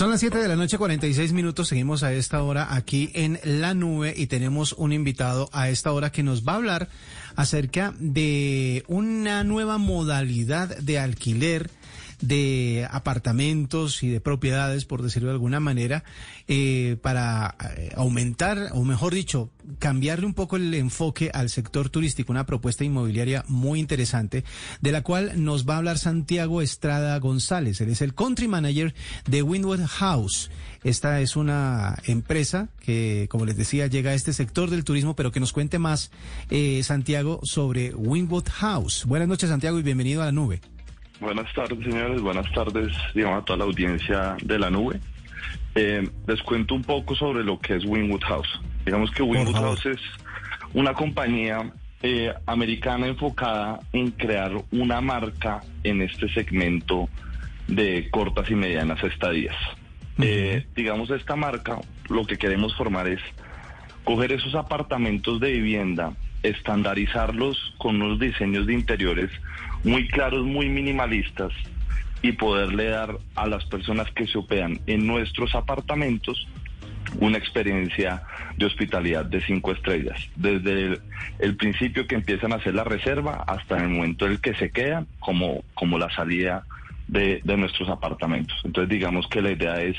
Son las 7 de la noche, 46 minutos. Seguimos a esta hora aquí en la nube y tenemos un invitado a esta hora que nos va a hablar acerca de una nueva modalidad de alquiler de apartamentos y de propiedades, por decirlo de alguna manera, eh, para eh, aumentar, o mejor dicho, cambiarle un poco el enfoque al sector turístico, una propuesta inmobiliaria muy interesante, de la cual nos va a hablar Santiago Estrada González. Él es el country manager de Windwood House. Esta es una empresa que, como les decía, llega a este sector del turismo, pero que nos cuente más, eh, Santiago, sobre Windwood House. Buenas noches, Santiago, y bienvenido a la nube. Buenas tardes, señores. Buenas tardes, digamos, a toda la audiencia de la nube. Eh, les cuento un poco sobre lo que es Winwood House. Digamos que Winwood House es una compañía eh, americana enfocada en crear una marca en este segmento de cortas y medianas estadías. Eh, digamos, esta marca lo que queremos formar es coger esos apartamentos de vivienda, estandarizarlos con unos diseños de interiores muy claros, muy minimalistas y poderle dar a las personas que se hospedan en nuestros apartamentos una experiencia de hospitalidad de cinco estrellas, desde el, principio que empiezan a hacer la reserva hasta el momento en el que se quedan, como, como la salida de, nuestros apartamentos. Entonces digamos que la idea es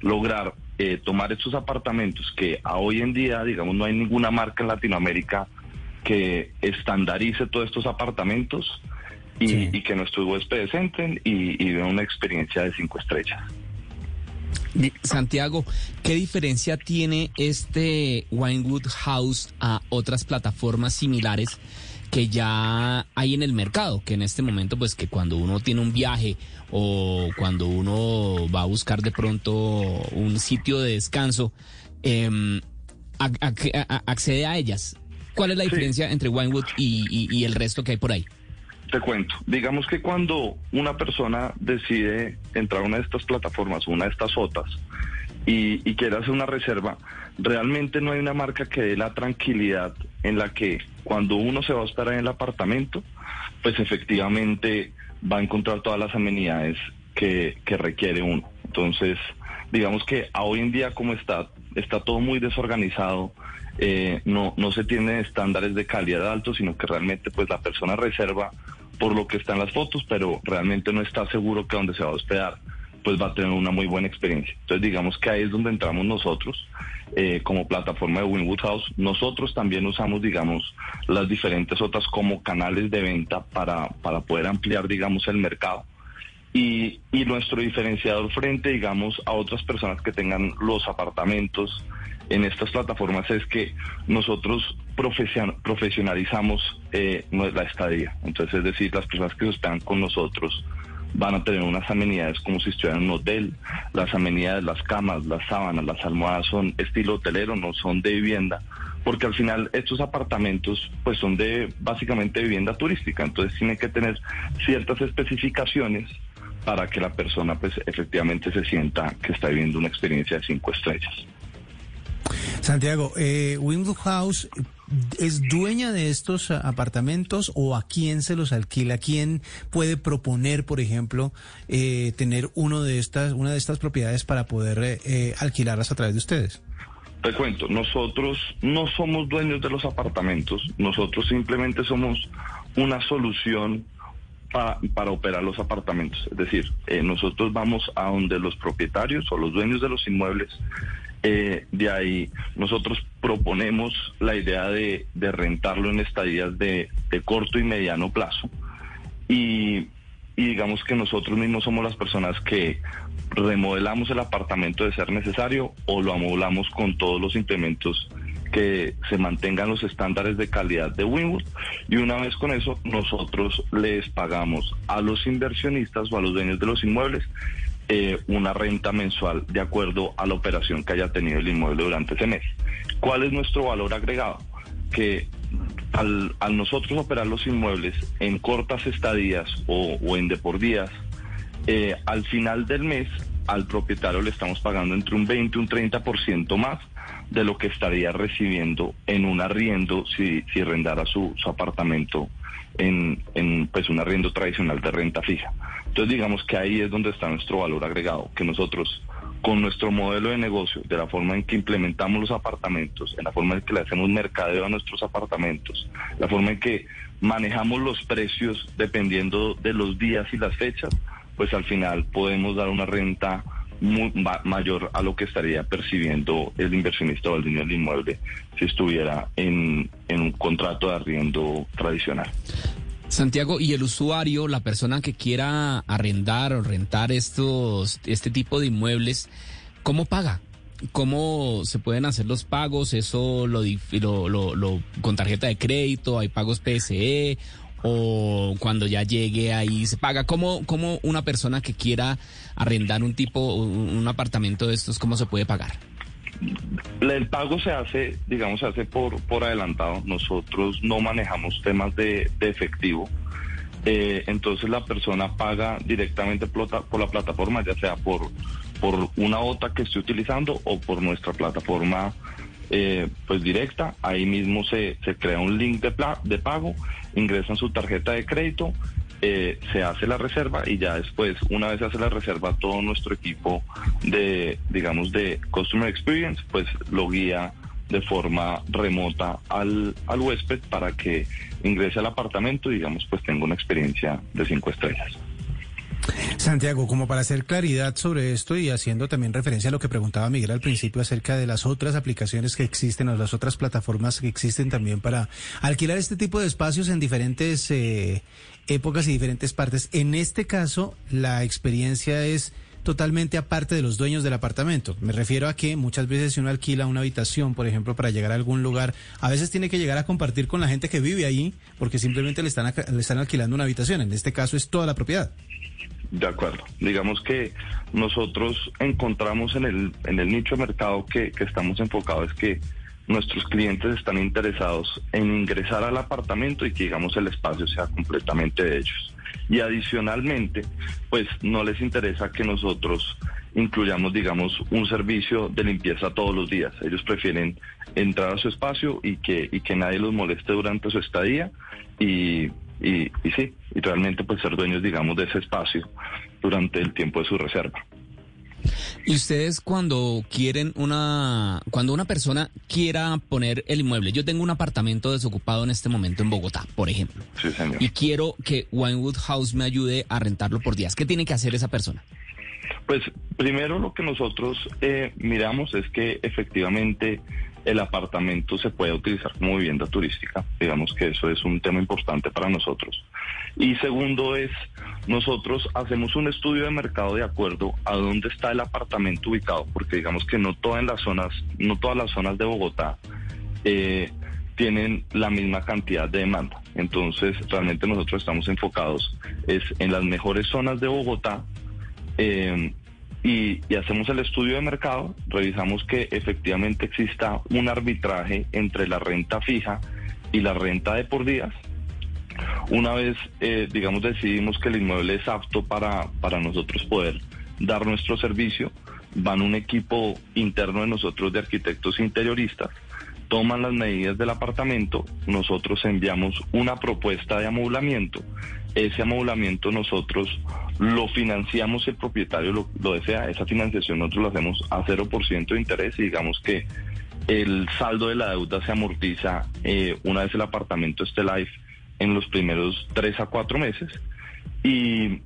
lograr eh, tomar estos apartamentos que a hoy en día, digamos, no hay ninguna marca en Latinoamérica que estandarice todos estos apartamentos y, que nuestros huéspedes entren y, y una experiencia de cinco estrellas. Santiago, ¿qué diferencia tiene este Winewood House a otras plataformas similares que ya hay en el mercado? Que en este momento, pues que cuando uno tiene un viaje o cuando uno va a buscar de pronto un sitio de descanso, eh, accede a ellas. ¿Cuál es la diferencia entre Winewood y el resto que hay por ahí? Te cuento, digamos que cuando una persona decide entrar a una de estas plataformas, una de estas OTAs, y, quiere hacer una reserva, realmente no hay una marca que dé la tranquilidad en la que cuando uno se va a esperar en el apartamento, pues efectivamente va a encontrar todas las amenidades que, que requiere uno. Entonces, digamos que a hoy en día como está, está todo muy desorganizado, eh, no, no se tienen estándares de calidad altos, sino que realmente pues la persona reserva por lo que está en las fotos, pero realmente no está seguro que donde se va a hospedar pues va a tener una muy buena experiencia. Entonces digamos que ahí es donde entramos nosotros eh, como plataforma de Winwood House. Nosotros también usamos digamos las diferentes otras como canales de venta para, para poder ampliar digamos el mercado. Y, y nuestro diferenciador frente digamos a otras personas que tengan los apartamentos en estas plataformas es que nosotros profesionalizamos eh, la estadía. Entonces, es decir, las personas que están con nosotros van a tener unas amenidades como si estuvieran en un hotel. Las amenidades, las camas, las sábanas, las almohadas son estilo hotelero, no son de vivienda, porque al final estos apartamentos pues son de básicamente vivienda turística, entonces tienen que tener ciertas especificaciones para que la persona pues efectivamente se sienta que está viviendo una experiencia de cinco estrellas. Santiago, eh, House es dueña de estos apartamentos o a quién se los alquila? ¿Quién puede proponer, por ejemplo, eh, tener uno de estas, una de estas propiedades para poder eh, eh, alquilarlas a través de ustedes? Te cuento, nosotros no somos dueños de los apartamentos, nosotros simplemente somos una solución para, para operar los apartamentos. Es decir, nosotros vamos a donde los propietarios o los dueños de los inmuebles eh, de ahí nosotros proponemos la idea de, rentarlo en estadías de, corto y mediano plazo. Y, digamos que nosotros mismos somos las personas que remodelamos el apartamento de ser necesario o lo amoblamos con todos los implementos que se mantengan los estándares de calidad de Winwood y una vez con eso nosotros les pagamos a los inversionistas o a los dueños de los inmuebles eh, una renta mensual de acuerdo a la operación que haya tenido el inmueble durante ese mes. ¿Cuál es nuestro valor agregado? Que al, nosotros operar los inmuebles en cortas estadías o, en de por días, eh, al final del mes al propietario le estamos pagando entre un 20 y un 30% más de lo que estaría recibiendo en un arriendo si, si arrendara su, su apartamento en, en pues un arriendo tradicional de renta fija. Entonces digamos que ahí es donde está nuestro valor agregado, que nosotros con nuestro modelo de negocio, de la forma en que implementamos los apartamentos, en la forma en que le hacemos mercadeo a nuestros apartamentos, la forma en que manejamos los precios dependiendo de los días y las fechas, pues al final podemos dar una renta mayor a lo que estaría percibiendo el inversionista o el dueño del inmueble si estuviera en, en un contrato de arriendo tradicional. Santiago, y el usuario, la persona que quiera arrendar o rentar estos, este tipo de inmuebles, ¿cómo paga? ¿Cómo se pueden hacer los pagos? ¿Eso lo, lo, lo, con tarjeta de crédito? ¿Hay pagos PSE? ¿O cuando ya llegue ahí se paga? ¿Cómo, cómo una persona que quiera arrendar un tipo, un apartamento de estos, cómo se puede pagar? El pago se hace, digamos, se hace por, por adelantado. Nosotros no manejamos temas de, efectivo. Eh, entonces la persona paga directamente por, la plataforma, ya sea por, por una OTA que esté utilizando o por nuestra plataforma eh, pues directa. Ahí mismo se, se crea un link de, de pago, ingresan su tarjeta de crédito eh, se hace la reserva y ya después, una vez se hace la reserva, todo nuestro equipo de, digamos, de Customer Experience, pues lo guía de forma remota al, al huésped para que ingrese al apartamento y, digamos, pues tenga una experiencia de cinco estrellas. Santiago, como para hacer claridad sobre esto y haciendo también referencia a lo que preguntaba Miguel al principio acerca de las otras aplicaciones que existen o las otras plataformas que existen también para alquilar este tipo de espacios en diferentes eh, épocas y diferentes partes. En este caso, la experiencia es totalmente aparte de los dueños del apartamento. Me refiero a que muchas veces si uno alquila una habitación, por ejemplo, para llegar a algún lugar, a veces tiene que llegar a compartir con la gente que vive ahí porque simplemente le están, le están alquilando una habitación. En este caso es toda la propiedad. De acuerdo. Digamos que nosotros encontramos en el, en el nicho de mercado que, que estamos enfocados es que nuestros clientes están interesados en ingresar al apartamento y que digamos el espacio sea completamente de ellos. Y adicionalmente, pues no les interesa que nosotros incluyamos, digamos, un servicio de limpieza todos los días. Ellos prefieren entrar a su espacio y que, y que nadie los moleste durante su estadía y y, y sí, y realmente pues ser dueños, digamos, de ese espacio durante el tiempo de su reserva. Y ustedes cuando quieren una, cuando una persona quiera poner el inmueble, yo tengo un apartamento desocupado en este momento en Bogotá, por ejemplo, sí, señor. y quiero que Winewood House me ayude a rentarlo por días, ¿qué tiene que hacer esa persona? Pues primero lo que nosotros eh, miramos es que efectivamente el apartamento se puede utilizar como vivienda turística. Digamos que eso es un tema importante para nosotros. Y segundo es, nosotros hacemos un estudio de mercado de acuerdo a dónde está el apartamento ubicado, porque digamos que no todas las zonas, no todas las zonas de Bogotá eh, tienen la misma cantidad de demanda. Entonces, realmente nosotros estamos enfocados es en las mejores zonas de Bogotá. Eh, y, hacemos el estudio de mercado, revisamos que efectivamente exista un arbitraje entre la renta fija y la renta de por días. Una vez, eh, digamos, decidimos que el inmueble es apto para, para nosotros poder dar nuestro servicio, van un equipo interno de nosotros de arquitectos interioristas, toman las medidas del apartamento, nosotros enviamos una propuesta de amoblamiento ese amoblamiento nosotros lo financiamos, el propietario lo, desea, esa financiación nosotros lo hacemos a 0% de interés y digamos que el saldo de la deuda se amortiza eh, una vez el apartamento esté live en los primeros 3 a 4 meses y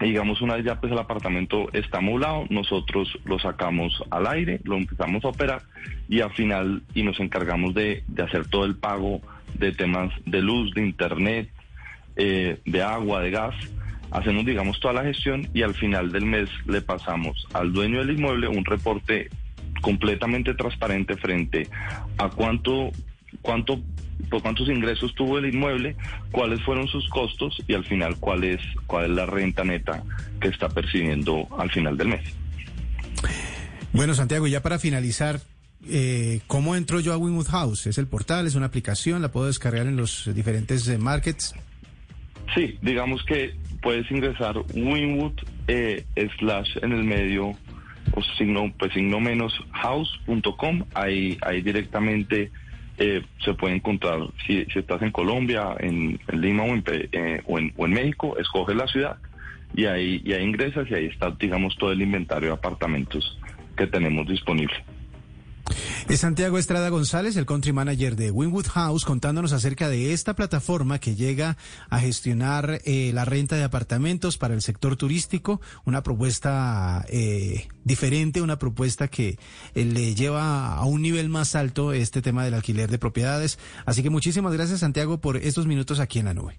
digamos una vez ya pues el apartamento está amoblado, nosotros lo sacamos al aire, lo empezamos a operar y al final y nos encargamos de hacer todo el pago de temas de luz, de internet, eh, de agua, de gas. Hacemos, digamos, toda la gestión y al final del mes le pasamos al dueño del inmueble un reporte completamente transparente frente a cuánto, cuánto, por cuántos ingresos tuvo el inmueble, cuáles fueron sus costos y al final cuál es, cuál es la renta neta que está percibiendo al final del mes. Bueno, Santiago, ya para finalizar, eh, ¿cómo entro yo a Winwood House? ¿Es el portal? ¿Es una aplicación? ¿La puedo descargar en los diferentes eh, markets? Sí, digamos que puedes ingresar Winwood eh, slash en el medio o signo pues signo menos house.com ahí ahí directamente eh, se puede encontrar si, si estás en Colombia en, Lima o en, eh, o en, o en México escoges la ciudad y ahí y ahí ingresas y ahí está digamos todo el inventario de apartamentos que tenemos disponible. Es Santiago Estrada González, el country manager de Winwood House, contándonos acerca de esta plataforma que llega a gestionar eh, la renta de apartamentos para el sector turístico, una propuesta eh, diferente, una propuesta que eh, le lleva a un nivel más alto este tema del alquiler de propiedades. Así que muchísimas gracias Santiago por estos minutos aquí en la nube.